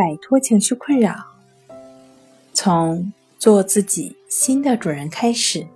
摆脱情绪困扰，从做自己新的主人开始。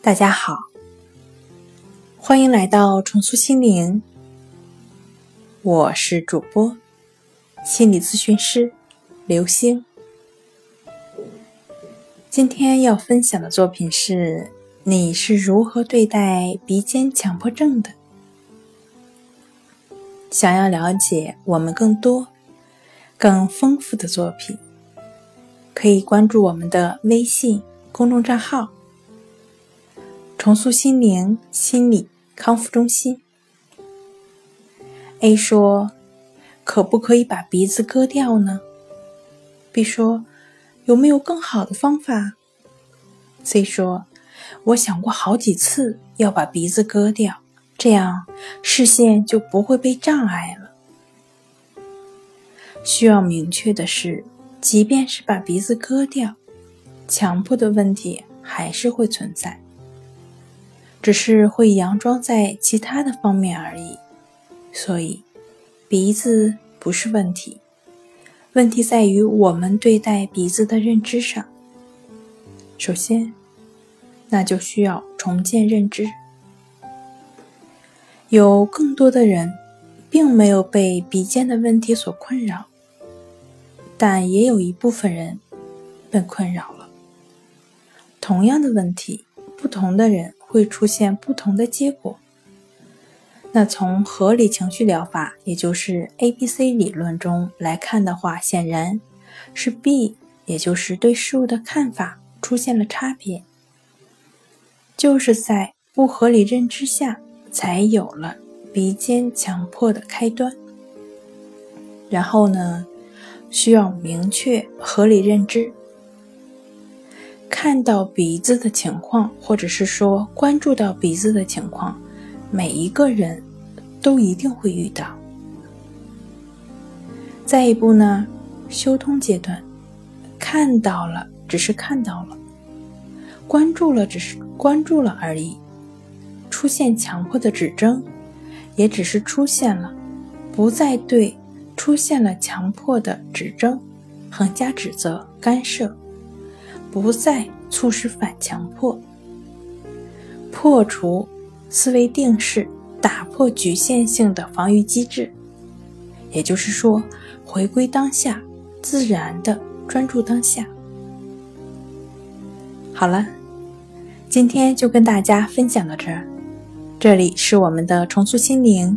大家好，欢迎来到重塑心灵，我是主播心理咨询师刘星。今天要分享的作品是：你是如何对待鼻尖强迫症的？想要了解我们更多、更丰富的作品，可以关注我们的微信公众账号“重塑心灵心理康复中心”。A 说：“可不可以把鼻子割掉呢？”B 说：“有没有更好的方法？”C 说：“我想过好几次要把鼻子割掉。”这样视线就不会被障碍了。需要明确的是，即便是把鼻子割掉，强迫的问题还是会存在，只是会佯装在其他的方面而已。所以，鼻子不是问题，问题在于我们对待鼻子的认知上。首先，那就需要重建认知。有更多的人，并没有被鼻尖的问题所困扰，但也有一部分人被困扰了。同样的问题，不同的人会出现不同的结果。那从合理情绪疗法，也就是 A B C 理论中来看的话，显然是 B，也就是对事物的看法出现了差别，就是在不合理认知下。才有了鼻尖强迫的开端。然后呢，需要明确合理认知，看到鼻子的情况，或者是说关注到鼻子的情况，每一个人都一定会遇到。再一步呢，修通阶段，看到了只是看到了，关注了只是关注了而已。出现强迫的指征，也只是出现了，不再对出现了强迫的指征横加指责干涉，不再促使反强迫，破除思维定式，打破局限性的防御机制，也就是说，回归当下，自然的专注当下。好了，今天就跟大家分享到这儿。这里是我们的重塑心灵。